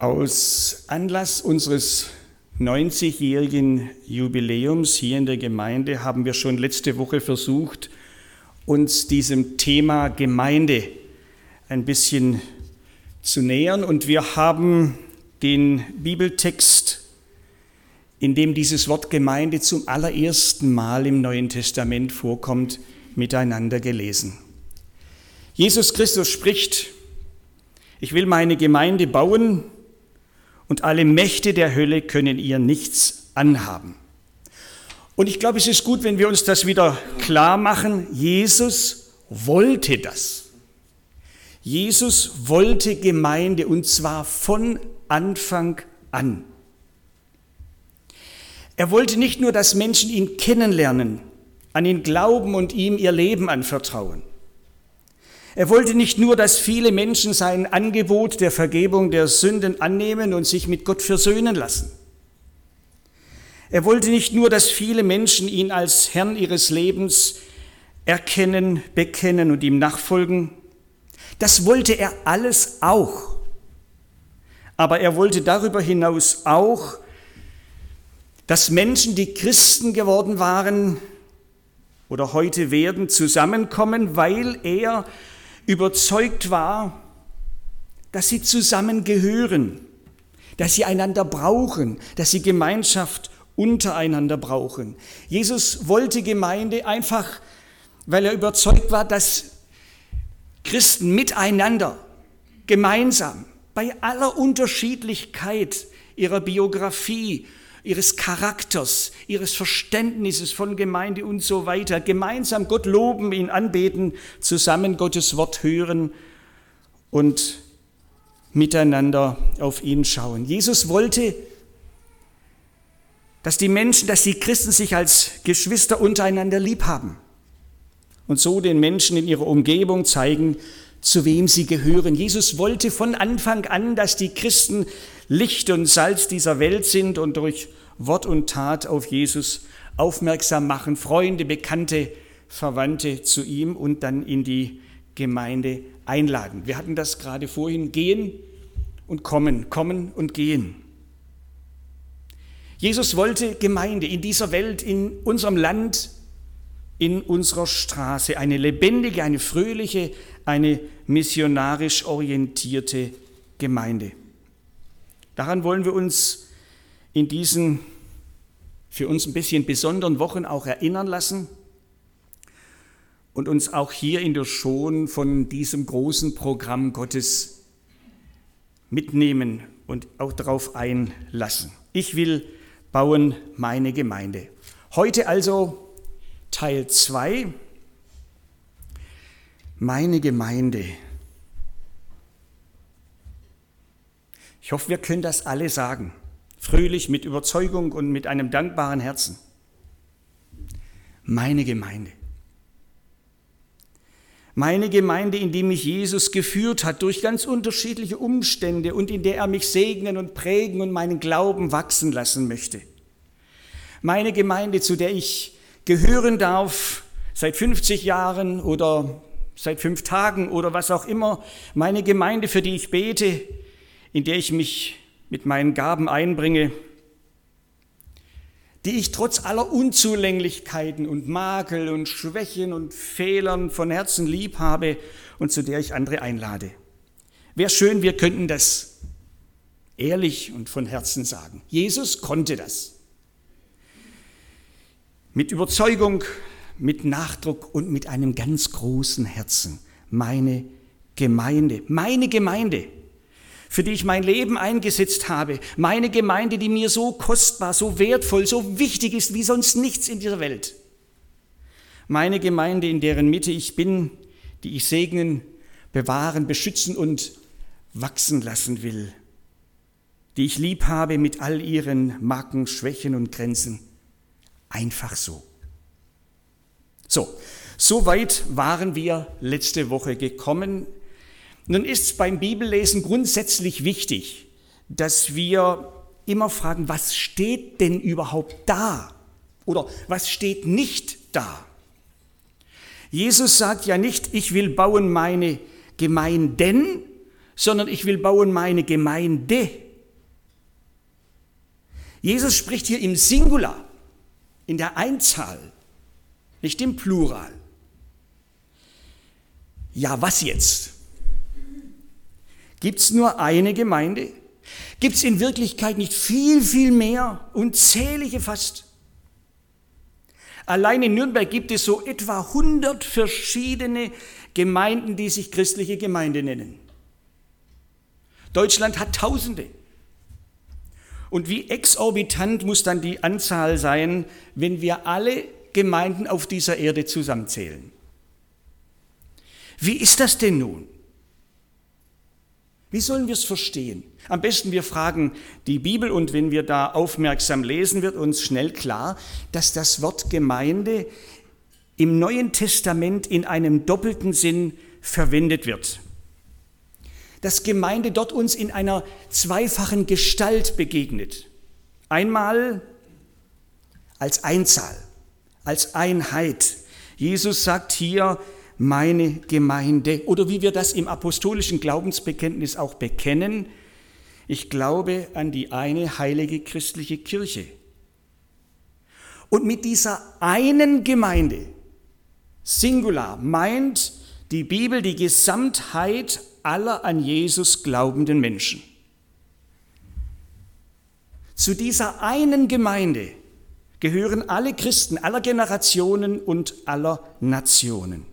Aus Anlass unseres 90-jährigen Jubiläums hier in der Gemeinde haben wir schon letzte Woche versucht, uns diesem Thema Gemeinde ein bisschen zu nähern und wir haben den Bibeltext, in dem dieses Wort Gemeinde zum allerersten Mal im Neuen Testament vorkommt, miteinander gelesen. Jesus Christus spricht, ich will meine Gemeinde bauen und alle Mächte der Hölle können ihr nichts anhaben. Und ich glaube, es ist gut, wenn wir uns das wieder klar machen. Jesus wollte das. Jesus wollte Gemeinde und zwar von Anfang an. Er wollte nicht nur, dass Menschen ihn kennenlernen, an ihn glauben und ihm ihr Leben anvertrauen. Er wollte nicht nur, dass viele Menschen sein Angebot der Vergebung der Sünden annehmen und sich mit Gott versöhnen lassen. Er wollte nicht nur, dass viele Menschen ihn als Herrn ihres Lebens erkennen, bekennen und ihm nachfolgen. Das wollte er alles auch. Aber er wollte darüber hinaus auch, dass Menschen, die Christen geworden waren oder heute werden, zusammenkommen, weil er überzeugt war, dass sie zusammengehören, dass sie einander brauchen, dass sie Gemeinschaft untereinander brauchen. Jesus wollte Gemeinde einfach, weil er überzeugt war, dass Christen miteinander, gemeinsam, bei aller Unterschiedlichkeit ihrer Biografie ihres Charakters, ihres Verständnisses von Gemeinde und so weiter. Gemeinsam Gott loben, ihn anbeten, zusammen Gottes Wort hören und miteinander auf ihn schauen. Jesus wollte, dass die Menschen, dass die Christen sich als Geschwister untereinander lieb haben und so den Menschen in ihrer Umgebung zeigen, zu wem sie gehören. Jesus wollte von Anfang an, dass die Christen Licht und Salz dieser Welt sind und durch Wort und Tat auf Jesus aufmerksam machen, Freunde, Bekannte, Verwandte zu ihm und dann in die Gemeinde einladen. Wir hatten das gerade vorhin, gehen und kommen, kommen und gehen. Jesus wollte Gemeinde in dieser Welt, in unserem Land, in unserer Straße, eine lebendige, eine fröhliche, eine missionarisch orientierte Gemeinde. Daran wollen wir uns in diesen für uns ein bisschen besonderen Wochen auch erinnern lassen und uns auch hier in der Schon von diesem großen Programm Gottes mitnehmen und auch darauf einlassen. Ich will bauen meine Gemeinde. Heute also Teil 2. Meine Gemeinde. Ich hoffe, wir können das alle sagen. Fröhlich, mit Überzeugung und mit einem dankbaren Herzen. Meine Gemeinde. Meine Gemeinde, in die mich Jesus geführt hat durch ganz unterschiedliche Umstände und in der er mich segnen und prägen und meinen Glauben wachsen lassen möchte. Meine Gemeinde, zu der ich gehören darf seit 50 Jahren oder seit fünf Tagen oder was auch immer. Meine Gemeinde, für die ich bete, in der ich mich mit meinen Gaben einbringe, die ich trotz aller Unzulänglichkeiten und Makel und Schwächen und Fehlern von Herzen lieb habe und zu der ich andere einlade. Wäre schön, wir könnten das ehrlich und von Herzen sagen. Jesus konnte das. Mit Überzeugung, mit Nachdruck und mit einem ganz großen Herzen. Meine Gemeinde, meine Gemeinde für die ich mein Leben eingesetzt habe, meine Gemeinde, die mir so kostbar, so wertvoll, so wichtig ist wie sonst nichts in dieser Welt. Meine Gemeinde, in deren Mitte ich bin, die ich segnen, bewahren, beschützen und wachsen lassen will, die ich lieb habe mit all ihren Macken, Schwächen und Grenzen. Einfach so. So, so weit waren wir letzte Woche gekommen nun ist es beim Bibellesen grundsätzlich wichtig, dass wir immer fragen, was steht denn überhaupt da? Oder was steht nicht da? Jesus sagt ja nicht, ich will bauen meine Gemeinden, sondern ich will bauen meine Gemeinde. Jesus spricht hier im Singular, in der Einzahl, nicht im Plural. Ja, was jetzt? Gibt es nur eine Gemeinde? Gibt es in Wirklichkeit nicht viel, viel mehr, unzählige fast? Allein in Nürnberg gibt es so etwa 100 verschiedene Gemeinden, die sich christliche Gemeinde nennen. Deutschland hat Tausende. Und wie exorbitant muss dann die Anzahl sein, wenn wir alle Gemeinden auf dieser Erde zusammenzählen? Wie ist das denn nun? Wie sollen wir es verstehen? Am besten wir fragen die Bibel und wenn wir da aufmerksam lesen, wird uns schnell klar, dass das Wort Gemeinde im Neuen Testament in einem doppelten Sinn verwendet wird. Dass Gemeinde dort uns in einer zweifachen Gestalt begegnet. Einmal als Einzahl, als Einheit. Jesus sagt hier, meine Gemeinde. Oder wie wir das im apostolischen Glaubensbekenntnis auch bekennen, ich glaube an die eine heilige christliche Kirche. Und mit dieser einen Gemeinde, Singular, meint die Bibel die Gesamtheit aller an Jesus glaubenden Menschen. Zu dieser einen Gemeinde gehören alle Christen aller Generationen und aller Nationen.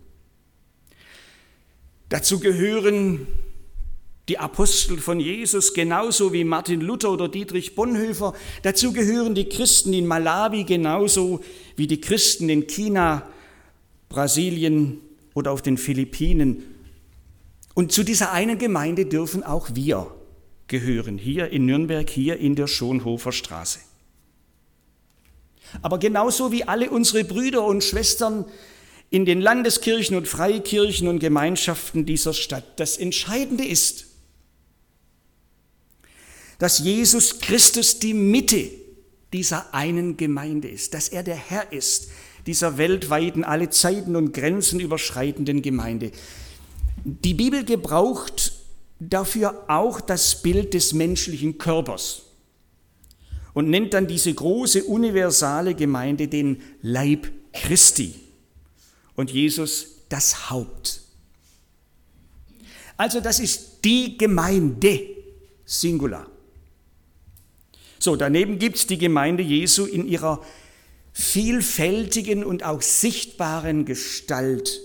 Dazu gehören die Apostel von Jesus, genauso wie Martin Luther oder Dietrich Bonhoeffer. Dazu gehören die Christen in Malawi, genauso wie die Christen in China, Brasilien oder auf den Philippinen. Und zu dieser einen Gemeinde dürfen auch wir gehören, hier in Nürnberg, hier in der Schonhofer Straße. Aber genauso wie alle unsere Brüder und Schwestern in den Landeskirchen und Freikirchen und Gemeinschaften dieser Stadt. Das Entscheidende ist, dass Jesus Christus die Mitte dieser einen Gemeinde ist, dass er der Herr ist dieser weltweiten, alle Zeiten und Grenzen überschreitenden Gemeinde. Die Bibel gebraucht dafür auch das Bild des menschlichen Körpers und nennt dann diese große universale Gemeinde den Leib Christi und Jesus das Haupt. Also das ist die Gemeinde, Singular. So, daneben gibt es die Gemeinde Jesu in ihrer vielfältigen und auch sichtbaren Gestalt.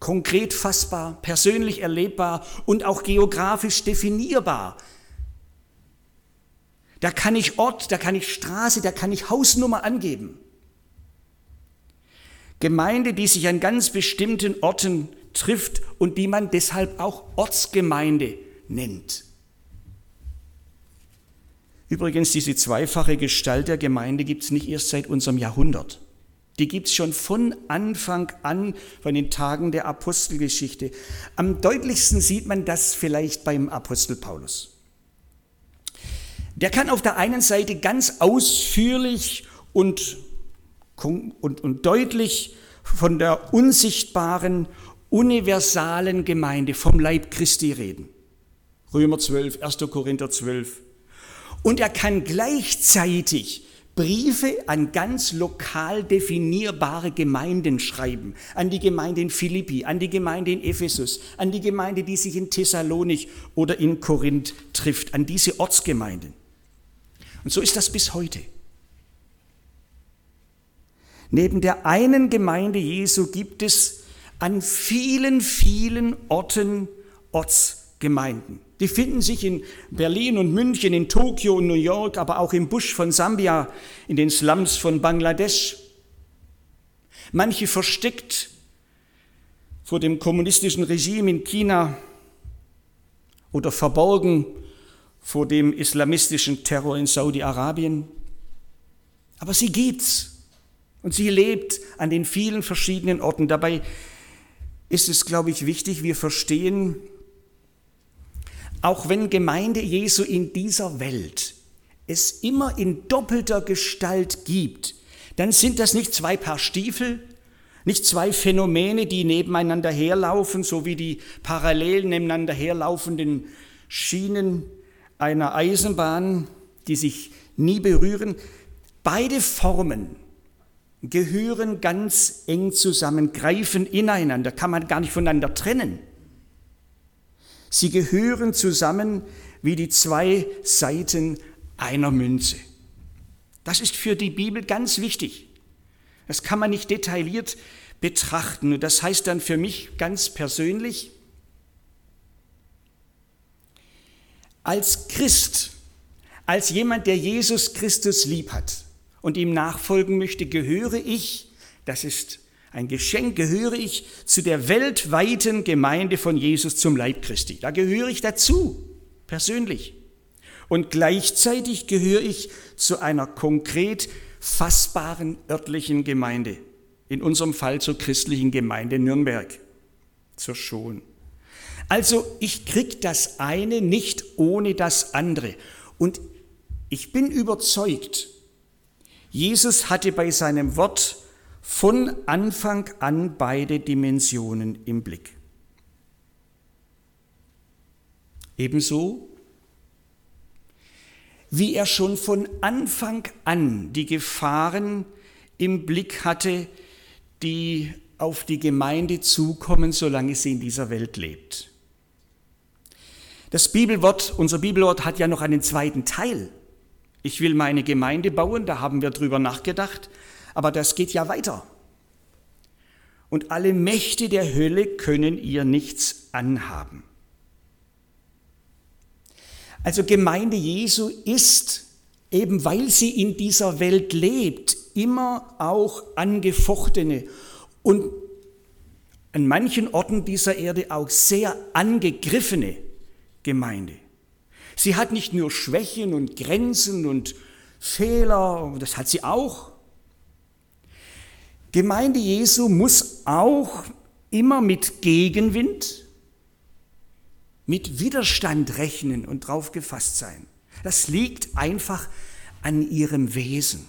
Konkret fassbar, persönlich erlebbar und auch geografisch definierbar. Da kann ich Ort, da kann ich Straße, da kann ich Hausnummer angeben. Gemeinde, die sich an ganz bestimmten Orten trifft und die man deshalb auch Ortsgemeinde nennt. Übrigens, diese zweifache Gestalt der Gemeinde gibt es nicht erst seit unserem Jahrhundert. Die gibt es schon von Anfang an, von den Tagen der Apostelgeschichte. Am deutlichsten sieht man das vielleicht beim Apostel Paulus. Der kann auf der einen Seite ganz ausführlich und und, und deutlich von der unsichtbaren, universalen Gemeinde, vom Leib Christi reden. Römer 12, 1. Korinther 12. Und er kann gleichzeitig Briefe an ganz lokal definierbare Gemeinden schreiben. An die Gemeinde in Philippi, an die Gemeinde in Ephesus, an die Gemeinde, die sich in Thessalonich oder in Korinth trifft, an diese Ortsgemeinden. Und so ist das bis heute. Neben der einen Gemeinde Jesu gibt es an vielen, vielen Orten Ortsgemeinden. Die finden sich in Berlin und München, in Tokio und New York, aber auch im Busch von Sambia, in den Slums von Bangladesch. Manche versteckt vor dem kommunistischen Regime in China oder verborgen vor dem islamistischen Terror in Saudi-Arabien. Aber sie gibt's. Und sie lebt an den vielen verschiedenen Orten. Dabei ist es, glaube ich, wichtig, wir verstehen, auch wenn Gemeinde Jesu in dieser Welt es immer in doppelter Gestalt gibt, dann sind das nicht zwei Paar Stiefel, nicht zwei Phänomene, die nebeneinander herlaufen, so wie die parallel nebeneinander herlaufenden Schienen einer Eisenbahn, die sich nie berühren. Beide Formen gehören ganz eng zusammen, greifen ineinander, kann man gar nicht voneinander trennen. Sie gehören zusammen wie die zwei Seiten einer Münze. Das ist für die Bibel ganz wichtig. Das kann man nicht detailliert betrachten. Und das heißt dann für mich ganz persönlich, als Christ, als jemand, der Jesus Christus lieb hat und ihm nachfolgen möchte, gehöre ich, das ist ein Geschenk, gehöre ich zu der weltweiten Gemeinde von Jesus zum Leib Christi. Da gehöre ich dazu, persönlich. Und gleichzeitig gehöre ich zu einer konkret fassbaren örtlichen Gemeinde. In unserem Fall zur christlichen Gemeinde Nürnberg, zur Schon. Also ich krieg das eine nicht ohne das andere. Und ich bin überzeugt, Jesus hatte bei seinem Wort von Anfang an beide Dimensionen im Blick. Ebenso wie er schon von Anfang an die Gefahren im Blick hatte, die auf die Gemeinde zukommen, solange sie in dieser Welt lebt. Das Bibelwort, unser Bibelwort hat ja noch einen zweiten Teil. Ich will meine Gemeinde bauen, da haben wir drüber nachgedacht, aber das geht ja weiter. Und alle Mächte der Hölle können ihr nichts anhaben. Also Gemeinde Jesu ist, eben weil sie in dieser Welt lebt, immer auch angefochtene und an manchen Orten dieser Erde auch sehr angegriffene Gemeinde. Sie hat nicht nur Schwächen und Grenzen und Fehler, das hat sie auch. Gemeinde Jesu muss auch immer mit Gegenwind, mit Widerstand rechnen und drauf gefasst sein. Das liegt einfach an ihrem Wesen.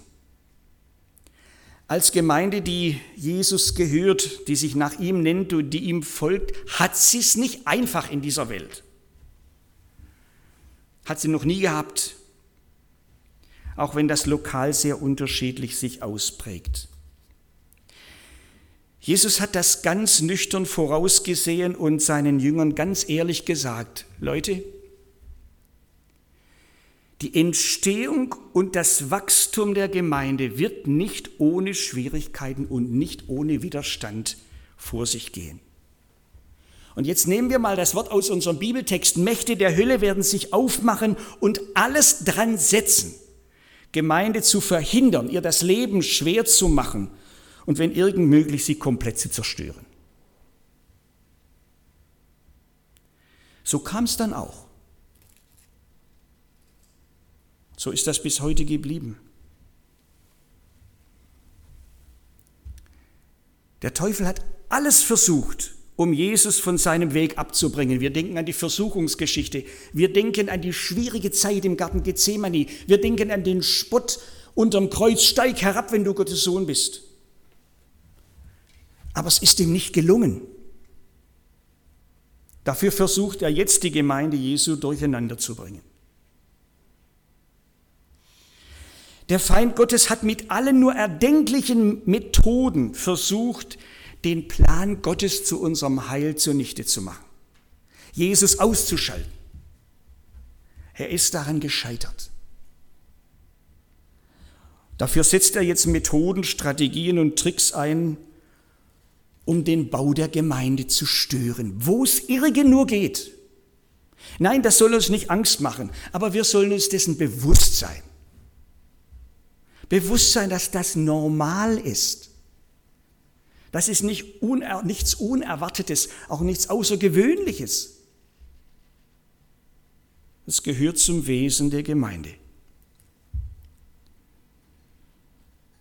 Als Gemeinde, die Jesus gehört, die sich nach ihm nennt und die ihm folgt, hat sie es nicht einfach in dieser Welt. Hat sie noch nie gehabt, auch wenn das lokal sehr unterschiedlich sich ausprägt. Jesus hat das ganz nüchtern vorausgesehen und seinen Jüngern ganz ehrlich gesagt, Leute, die Entstehung und das Wachstum der Gemeinde wird nicht ohne Schwierigkeiten und nicht ohne Widerstand vor sich gehen. Und jetzt nehmen wir mal das Wort aus unserem Bibeltext. Mächte der Hölle werden sich aufmachen und alles dran setzen, Gemeinde zu verhindern, ihr das Leben schwer zu machen und wenn irgend möglich, sie komplett zu zerstören. So kam es dann auch. So ist das bis heute geblieben. Der Teufel hat alles versucht, um Jesus von seinem Weg abzubringen. Wir denken an die Versuchungsgeschichte. Wir denken an die schwierige Zeit im Garten Gethsemane. Wir denken an den Spott unterm Kreuz. Steig herab, wenn du Gottes Sohn bist aber es ist ihm nicht gelungen. Dafür versucht er jetzt die Gemeinde Jesu durcheinander zu bringen. Der Feind Gottes hat mit allen nur erdenklichen Methoden versucht, den Plan Gottes zu unserem Heil zunichte zu machen. Jesus auszuschalten. Er ist daran gescheitert. Dafür setzt er jetzt Methoden, Strategien und Tricks ein, um den Bau der Gemeinde zu stören, wo es irgend nur geht. Nein, das soll uns nicht Angst machen, aber wir sollen uns dessen bewusst sein. Bewusst sein, dass das normal ist. Das ist nicht uner nichts Unerwartetes, auch nichts Außergewöhnliches. Es gehört zum Wesen der Gemeinde.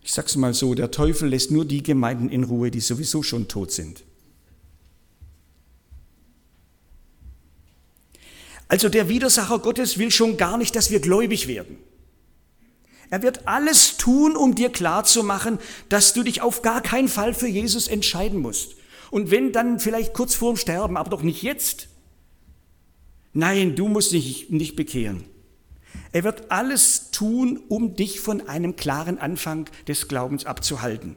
Ich sag's mal so, der Teufel lässt nur die Gemeinden in Ruhe, die sowieso schon tot sind. Also der Widersacher Gottes will schon gar nicht, dass wir gläubig werden. Er wird alles tun, um dir klarzumachen, dass du dich auf gar keinen Fall für Jesus entscheiden musst. Und wenn dann vielleicht kurz vorm Sterben, aber doch nicht jetzt. Nein, du musst dich nicht bekehren. Er wird alles tun, um dich von einem klaren Anfang des Glaubens abzuhalten.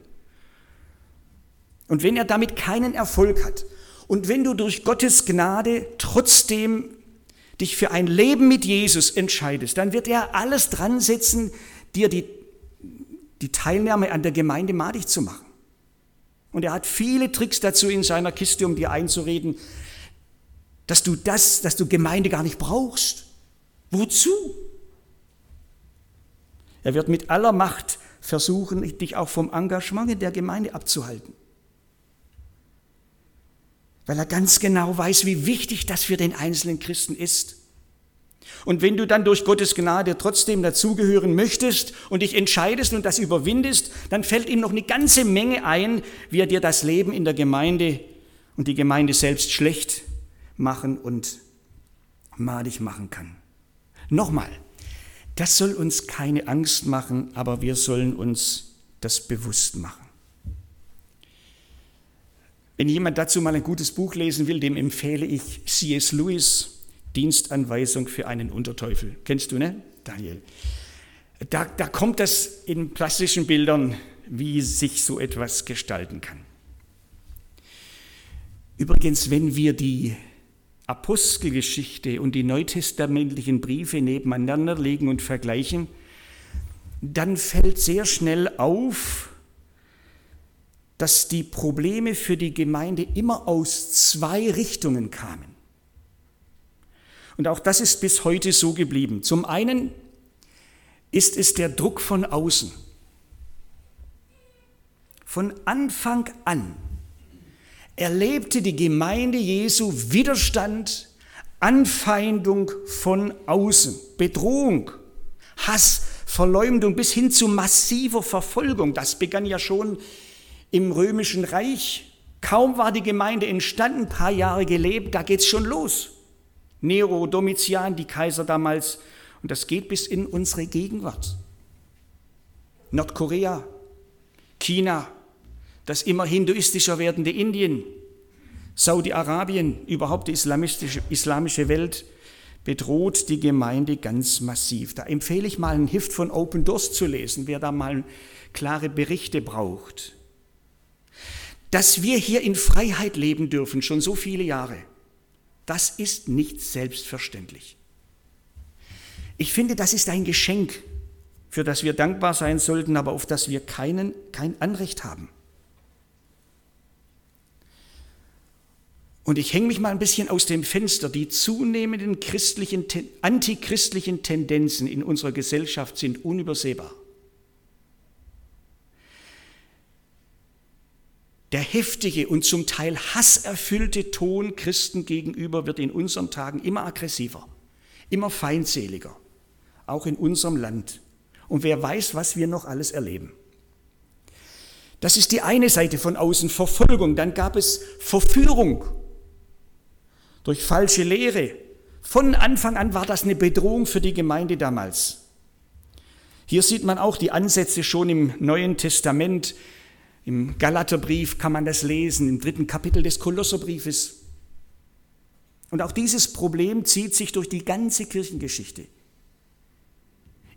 Und wenn er damit keinen Erfolg hat und wenn du durch Gottes Gnade trotzdem dich für ein Leben mit Jesus entscheidest, dann wird er alles dran setzen, dir die, die Teilnahme an der Gemeinde madig zu machen. Und er hat viele Tricks dazu in seiner Kiste, um dir einzureden, dass du das, dass du Gemeinde gar nicht brauchst. Wozu? Er wird mit aller Macht versuchen, dich auch vom Engagement in der Gemeinde abzuhalten. Weil er ganz genau weiß, wie wichtig das für den einzelnen Christen ist. Und wenn du dann durch Gottes Gnade trotzdem dazugehören möchtest und dich entscheidest und das überwindest, dann fällt ihm noch eine ganze Menge ein, wie er dir das Leben in der Gemeinde und die Gemeinde selbst schlecht machen und madig machen kann. Nochmal, das soll uns keine Angst machen, aber wir sollen uns das bewusst machen. Wenn jemand dazu mal ein gutes Buch lesen will, dem empfehle ich C.S. Lewis, Dienstanweisung für einen Unterteufel. Kennst du, ne, Daniel? Da, da kommt das in plastischen Bildern, wie sich so etwas gestalten kann. Übrigens, wenn wir die Apostelgeschichte und die neutestamentlichen Briefe nebeneinander legen und vergleichen, dann fällt sehr schnell auf, dass die Probleme für die Gemeinde immer aus zwei Richtungen kamen. Und auch das ist bis heute so geblieben. Zum einen ist es der Druck von außen. Von Anfang an erlebte die Gemeinde Jesu Widerstand, Anfeindung von außen, Bedrohung, Hass, Verleumdung bis hin zu massiver Verfolgung. Das begann ja schon im römischen Reich. Kaum war die Gemeinde entstanden, ein paar Jahre gelebt, da geht's schon los. Nero, Domitian, die Kaiser damals, und das geht bis in unsere Gegenwart. Nordkorea, China, das immer hinduistischer werdende Indien, Saudi-Arabien, überhaupt die islamistische, islamische Welt bedroht die Gemeinde ganz massiv. Da empfehle ich mal ein Hift von Open Doors zu lesen, wer da mal klare Berichte braucht. Dass wir hier in Freiheit leben dürfen, schon so viele Jahre, das ist nicht selbstverständlich. Ich finde, das ist ein Geschenk, für das wir dankbar sein sollten, aber auf das wir keinen, kein Anrecht haben. Und ich hänge mich mal ein bisschen aus dem Fenster. Die zunehmenden christlichen, antichristlichen Tendenzen in unserer Gesellschaft sind unübersehbar. Der heftige und zum Teil hasserfüllte Ton Christen gegenüber wird in unseren Tagen immer aggressiver, immer feindseliger, auch in unserem Land. Und wer weiß, was wir noch alles erleben. Das ist die eine Seite von außen, Verfolgung. Dann gab es Verführung durch falsche Lehre. Von Anfang an war das eine Bedrohung für die Gemeinde damals. Hier sieht man auch die Ansätze schon im Neuen Testament. Im Galaterbrief kann man das lesen, im dritten Kapitel des Kolosserbriefes. Und auch dieses Problem zieht sich durch die ganze Kirchengeschichte.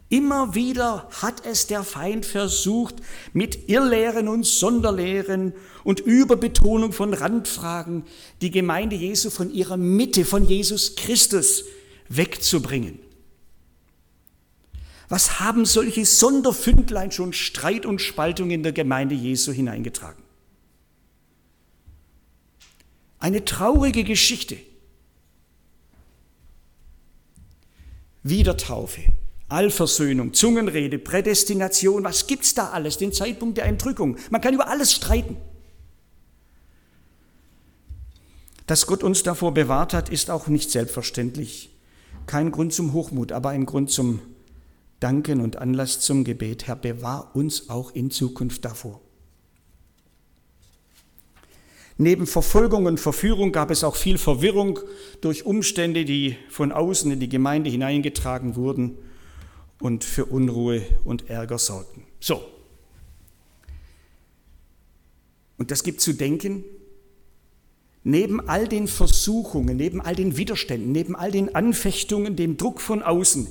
Immer wieder hat es der Feind versucht, mit Irrlehren und Sonderlehren und Überbetonung von Randfragen die Gemeinde Jesu von ihrer Mitte, von Jesus Christus wegzubringen. Was haben solche Sonderfündlein schon Streit und Spaltung in der Gemeinde Jesu hineingetragen? Eine traurige Geschichte. Wiedertaufe, Allversöhnung, Zungenrede, Prädestination, was gibt's da alles? Den Zeitpunkt der Entrückung. Man kann über alles streiten. Dass Gott uns davor bewahrt hat, ist auch nicht selbstverständlich. Kein Grund zum Hochmut, aber ein Grund zum Danken und Anlass zum Gebet. Herr, bewahr uns auch in Zukunft davor. Neben Verfolgung und Verführung gab es auch viel Verwirrung durch Umstände, die von außen in die Gemeinde hineingetragen wurden und für Unruhe und Ärger sorgten. So. Und das gibt zu denken, neben all den Versuchungen, neben all den Widerständen, neben all den Anfechtungen, dem Druck von außen,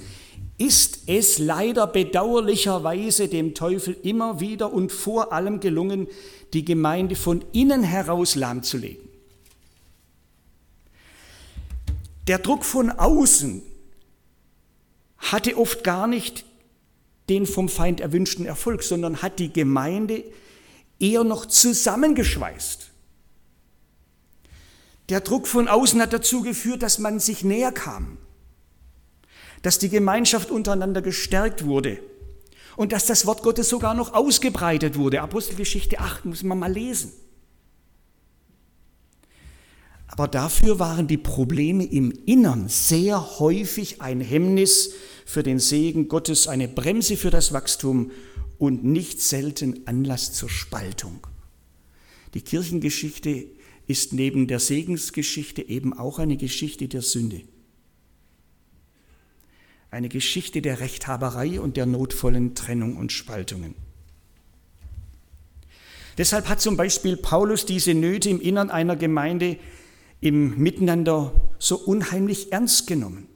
ist es leider bedauerlicherweise dem Teufel immer wieder und vor allem gelungen, die Gemeinde von innen heraus lahmzulegen. Der Druck von außen hatte oft gar nicht den vom Feind erwünschten Erfolg, sondern hat die Gemeinde eher noch zusammengeschweißt. Der Druck von außen hat dazu geführt, dass man sich näher kam, dass die Gemeinschaft untereinander gestärkt wurde und dass das Wort Gottes sogar noch ausgebreitet wurde. Apostelgeschichte 8 muss man mal lesen. Aber dafür waren die Probleme im Innern sehr häufig ein Hemmnis für den Segen Gottes, eine Bremse für das Wachstum und nicht selten Anlass zur Spaltung. Die Kirchengeschichte ist neben der Segensgeschichte eben auch eine Geschichte der Sünde. Eine Geschichte der Rechthaberei und der notvollen Trennung und Spaltungen. Deshalb hat zum Beispiel Paulus diese Nöte im Innern einer Gemeinde im Miteinander so unheimlich ernst genommen.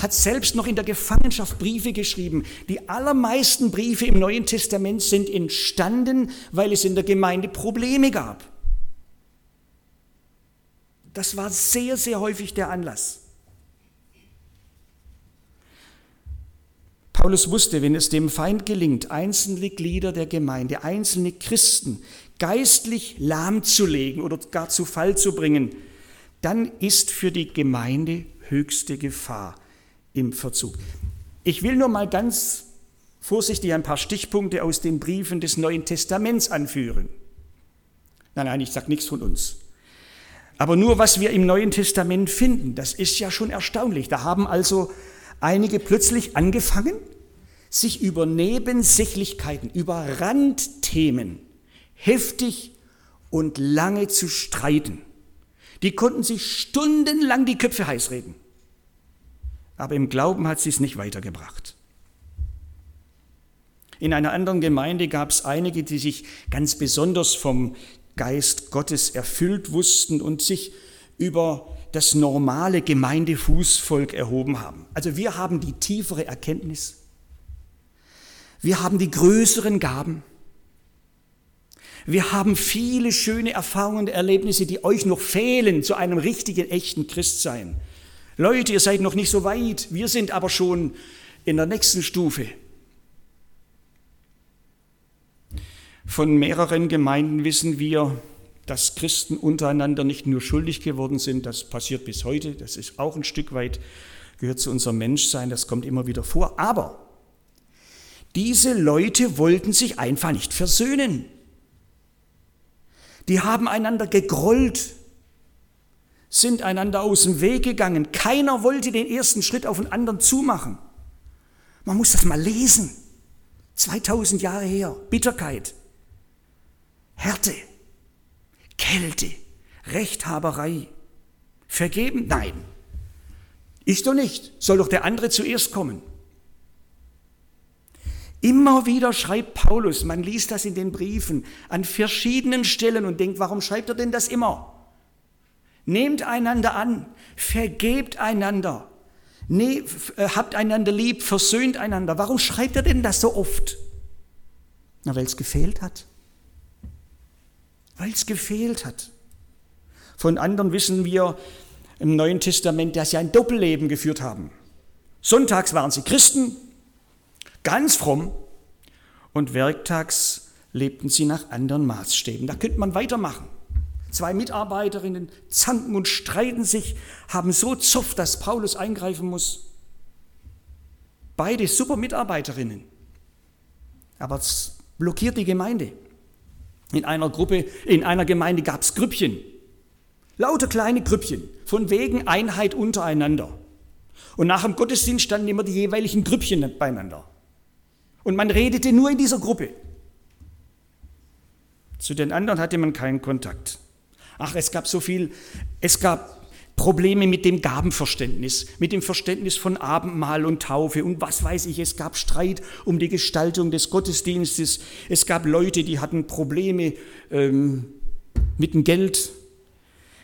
Hat selbst noch in der Gefangenschaft Briefe geschrieben. Die allermeisten Briefe im Neuen Testament sind entstanden, weil es in der Gemeinde Probleme gab. Das war sehr, sehr häufig der Anlass. Paulus wusste, wenn es dem Feind gelingt, einzelne Glieder der Gemeinde, einzelne Christen geistlich lahmzulegen oder gar zu Fall zu bringen, dann ist für die Gemeinde höchste Gefahr im Verzug. Ich will nur mal ganz vorsichtig ein paar Stichpunkte aus den Briefen des Neuen Testaments anführen. Nein, nein, ich sage nichts von uns. Aber nur was wir im Neuen Testament finden, das ist ja schon erstaunlich. Da haben also einige plötzlich angefangen, sich über Nebensächlichkeiten, über Randthemen heftig und lange zu streiten. Die konnten sich stundenlang die Köpfe heiß reden. Aber im Glauben hat sie es nicht weitergebracht. In einer anderen Gemeinde gab es einige, die sich ganz besonders vom Geist Gottes erfüllt wussten und sich über das normale Gemeindefußvolk erhoben haben. Also wir haben die tiefere Erkenntnis. Wir haben die größeren Gaben. Wir haben viele schöne Erfahrungen und Erlebnisse, die euch noch fehlen zu einem richtigen, echten Christsein. Leute, ihr seid noch nicht so weit, wir sind aber schon in der nächsten Stufe. Von mehreren Gemeinden wissen wir, dass Christen untereinander nicht nur schuldig geworden sind, das passiert bis heute, das ist auch ein Stück weit, gehört zu unserem Menschsein, das kommt immer wieder vor, aber diese Leute wollten sich einfach nicht versöhnen. Die haben einander gegrollt, sind einander aus dem Weg gegangen. Keiner wollte den ersten Schritt auf den anderen zumachen. Man muss das mal lesen. 2000 Jahre her. Bitterkeit, Härte, Kälte, Rechthaberei. Vergeben? Nein. Ich doch nicht. Soll doch der andere zuerst kommen. Immer wieder schreibt Paulus, man liest das in den Briefen, an verschiedenen Stellen und denkt, warum schreibt er denn das immer? Nehmt einander an, vergebt einander, ne, habt einander lieb, versöhnt einander. Warum schreibt er denn das so oft? Na, weil es gefehlt hat. Weil es gefehlt hat. Von anderen wissen wir im Neuen Testament, dass sie ein Doppelleben geführt haben. Sonntags waren sie Christen, ganz fromm und werktags lebten sie nach anderen Maßstäben. Da könnte man weitermachen. Zwei Mitarbeiterinnen zanken und streiten sich, haben so Zoff, dass Paulus eingreifen muss. Beide super Mitarbeiterinnen. Aber es blockiert die Gemeinde. In einer Gruppe, in einer Gemeinde gab es Grüppchen. Lauter kleine Grüppchen, von wegen Einheit untereinander. Und nach dem Gottesdienst standen immer die jeweiligen Grüppchen beieinander. Und man redete nur in dieser Gruppe. Zu den anderen hatte man keinen Kontakt. Ach, es gab so viel, es gab Probleme mit dem Gabenverständnis, mit dem Verständnis von Abendmahl und Taufe und was weiß ich. Es gab Streit um die Gestaltung des Gottesdienstes. Es gab Leute, die hatten Probleme ähm, mit dem Geld.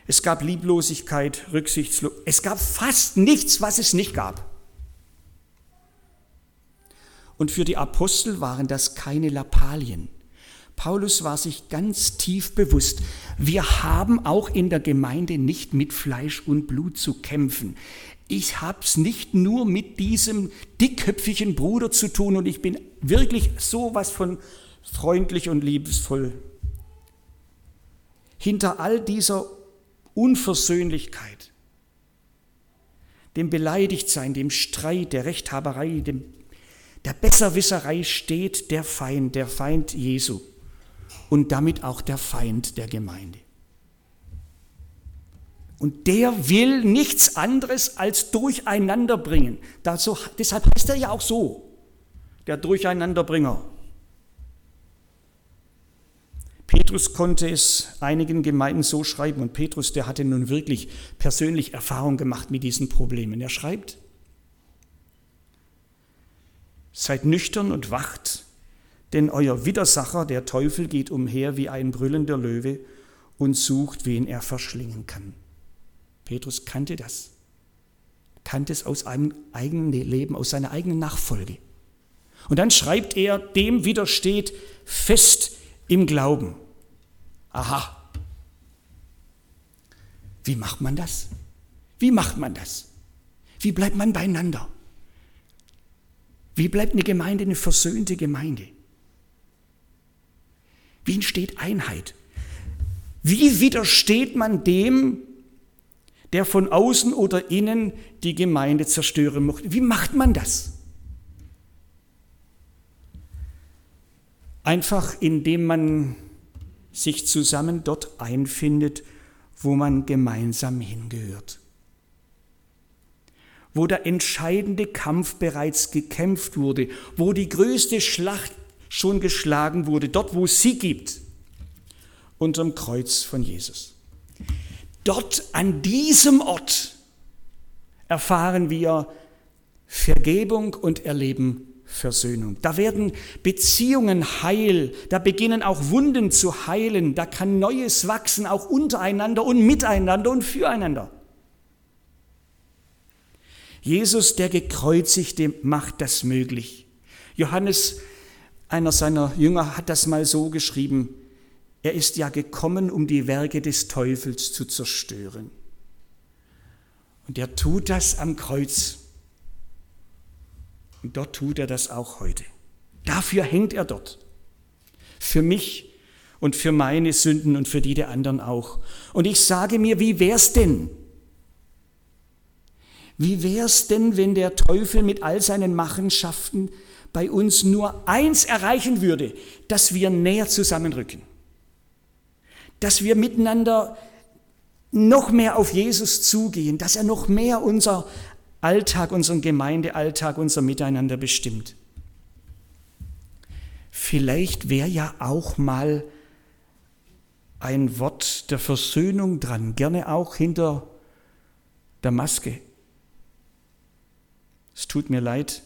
Es gab Lieblosigkeit, Rücksichtslosigkeit. Es gab fast nichts, was es nicht gab. Und für die Apostel waren das keine Lappalien. Paulus war sich ganz tief bewusst, wir haben auch in der Gemeinde nicht mit Fleisch und Blut zu kämpfen. Ich habe es nicht nur mit diesem dickköpfigen Bruder zu tun und ich bin wirklich sowas von freundlich und liebesvoll. Hinter all dieser Unversöhnlichkeit, dem Beleidigtsein, dem Streit, der Rechthaberei, dem, der Besserwisserei steht der Feind, der Feind Jesu und damit auch der Feind der Gemeinde. Und der will nichts anderes als Durcheinander bringen. Dazu, deshalb heißt er ja auch so, der Durcheinanderbringer. Petrus konnte es einigen Gemeinden so schreiben und Petrus, der hatte nun wirklich persönlich Erfahrung gemacht mit diesen Problemen. Er schreibt, seid nüchtern und wacht, denn euer Widersacher, der Teufel, geht umher wie ein brüllender Löwe und sucht, wen er verschlingen kann. Petrus kannte das, kannte es aus einem eigenen Leben, aus seiner eigenen Nachfolge. Und dann schreibt er, dem widersteht fest im Glauben. Aha. Wie macht man das? Wie macht man das? Wie bleibt man beieinander? Wie bleibt eine Gemeinde eine versöhnte Gemeinde? Wie entsteht Einheit? Wie widersteht man dem, der von außen oder innen die Gemeinde zerstören möchte? Wie macht man das? Einfach indem man sich zusammen dort einfindet, wo man gemeinsam hingehört. Wo der entscheidende Kampf bereits gekämpft wurde, wo die größte Schlacht schon geschlagen wurde, dort wo es sie gibt, unterm Kreuz von Jesus. Dort an diesem Ort erfahren wir Vergebung und erleben Versöhnung. Da werden Beziehungen heil, da beginnen auch Wunden zu heilen, da kann Neues wachsen, auch untereinander und miteinander und füreinander. Jesus, der gekreuzigte, macht das möglich. Johannes einer seiner Jünger hat das mal so geschrieben, er ist ja gekommen, um die Werke des Teufels zu zerstören. Und er tut das am Kreuz. Und dort tut er das auch heute. Dafür hängt er dort. Für mich und für meine Sünden und für die der anderen auch. Und ich sage mir, wie wär's denn? Wie wär's denn, wenn der Teufel mit all seinen Machenschaften bei uns nur eins erreichen würde, dass wir näher zusammenrücken, dass wir miteinander noch mehr auf Jesus zugehen, dass er noch mehr unser Alltag, unseren Gemeindealltag, unser Miteinander bestimmt. Vielleicht wäre ja auch mal ein Wort der Versöhnung dran, gerne auch hinter der Maske. Es tut mir leid,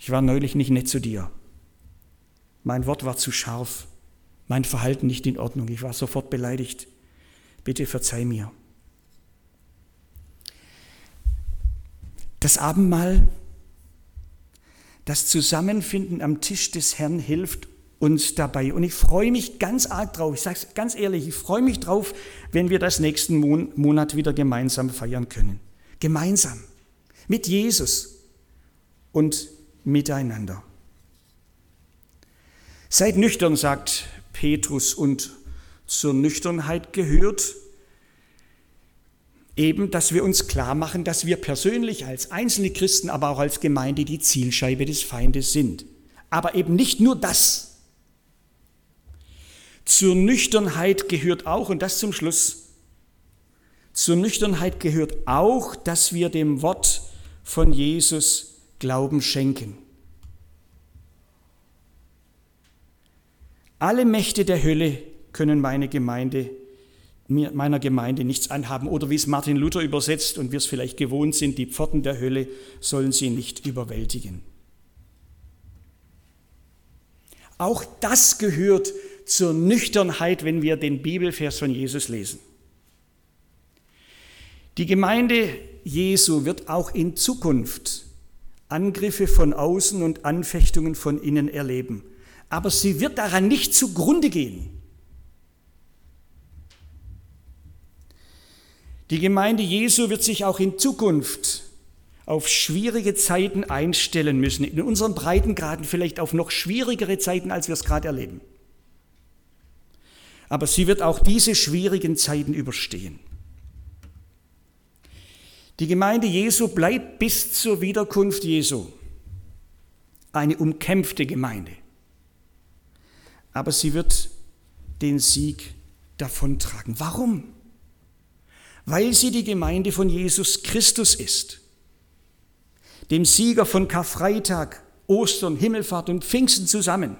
ich war neulich nicht nett zu dir. Mein Wort war zu scharf, mein Verhalten nicht in Ordnung. Ich war sofort beleidigt. Bitte verzeih mir. Das Abendmahl, das Zusammenfinden am Tisch des Herrn hilft uns dabei. Und ich freue mich ganz arg drauf, ich sage es ganz ehrlich, ich freue mich drauf, wenn wir das nächsten Monat wieder gemeinsam feiern können. Gemeinsam. Mit Jesus und miteinander. Seid nüchtern, sagt Petrus, und zur Nüchternheit gehört eben, dass wir uns klar machen, dass wir persönlich als einzelne Christen, aber auch als Gemeinde die Zielscheibe des Feindes sind. Aber eben nicht nur das. Zur Nüchternheit gehört auch, und das zum Schluss, zur Nüchternheit gehört auch, dass wir dem Wort von Jesus Glauben schenken. Alle Mächte der Hölle können meine Gemeinde, meiner Gemeinde nichts anhaben. Oder wie es Martin Luther übersetzt und wir es vielleicht gewohnt sind, die Pforten der Hölle sollen sie nicht überwältigen. Auch das gehört zur Nüchternheit, wenn wir den Bibelvers von Jesus lesen. Die Gemeinde Jesu wird auch in Zukunft Angriffe von außen und Anfechtungen von innen erleben. Aber sie wird daran nicht zugrunde gehen. Die Gemeinde Jesu wird sich auch in Zukunft auf schwierige Zeiten einstellen müssen, in unseren Breitengraden vielleicht auf noch schwierigere Zeiten, als wir es gerade erleben. Aber sie wird auch diese schwierigen Zeiten überstehen. Die Gemeinde Jesu bleibt bis zur Wiederkunft Jesu eine umkämpfte Gemeinde. Aber sie wird den Sieg davontragen. Warum? Weil sie die Gemeinde von Jesus Christus ist, dem Sieger von Karfreitag, Ostern, Himmelfahrt und Pfingsten zusammen.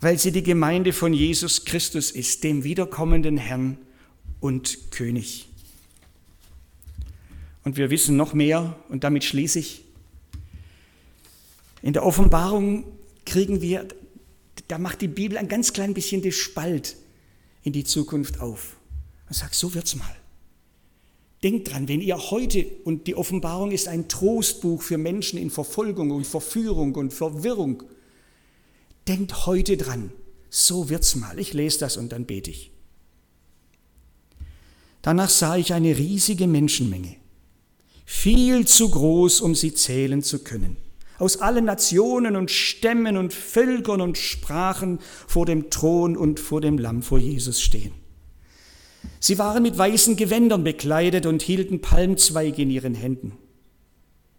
Weil sie die Gemeinde von Jesus Christus ist, dem wiederkommenden Herrn und König. Und wir wissen noch mehr, und damit schließe ich. In der Offenbarung kriegen wir, da macht die Bibel ein ganz klein bisschen den Spalt in die Zukunft auf. Und sagt, so wird's mal. Denkt dran, wenn ihr heute, und die Offenbarung ist ein Trostbuch für Menschen in Verfolgung und Verführung und Verwirrung, denkt heute dran, so wird's mal. Ich lese das und dann bete ich. Danach sah ich eine riesige Menschenmenge viel zu groß, um sie zählen zu können. Aus allen Nationen und Stämmen und Völkern und Sprachen vor dem Thron und vor dem Lamm vor Jesus stehen. Sie waren mit weißen Gewändern bekleidet und hielten Palmzweige in ihren Händen.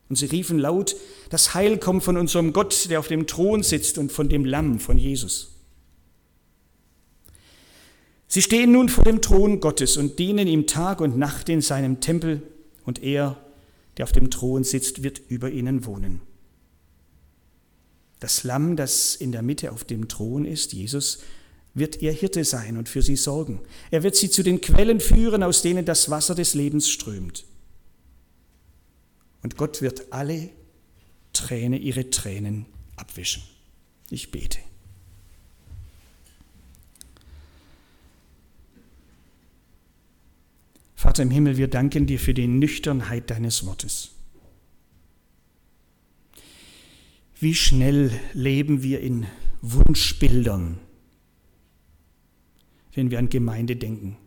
Und sie riefen laut, das Heil kommt von unserem Gott, der auf dem Thron sitzt und von dem Lamm, von Jesus. Sie stehen nun vor dem Thron Gottes und dienen ihm Tag und Nacht in seinem Tempel, und er der auf dem Thron sitzt, wird über ihnen wohnen. Das Lamm, das in der Mitte auf dem Thron ist, Jesus, wird ihr Hirte sein und für sie sorgen. Er wird sie zu den Quellen führen, aus denen das Wasser des Lebens strömt. Und Gott wird alle Träne, ihre Tränen abwischen. Ich bete. Vater im Himmel, wir danken dir für die Nüchternheit deines Wortes. Wie schnell leben wir in Wunschbildern, wenn wir an Gemeinde denken,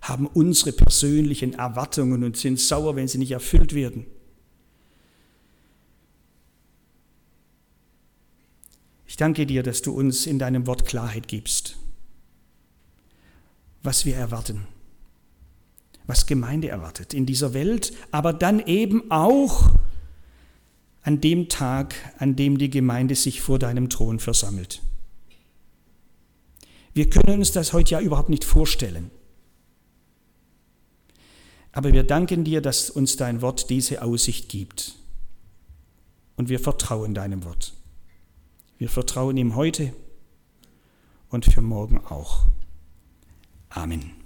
haben unsere persönlichen Erwartungen und sind sauer, wenn sie nicht erfüllt werden. Ich danke dir, dass du uns in deinem Wort Klarheit gibst, was wir erwarten was Gemeinde erwartet in dieser Welt, aber dann eben auch an dem Tag, an dem die Gemeinde sich vor deinem Thron versammelt. Wir können uns das heute ja überhaupt nicht vorstellen. Aber wir danken dir, dass uns dein Wort diese Aussicht gibt. Und wir vertrauen deinem Wort. Wir vertrauen ihm heute und für morgen auch. Amen.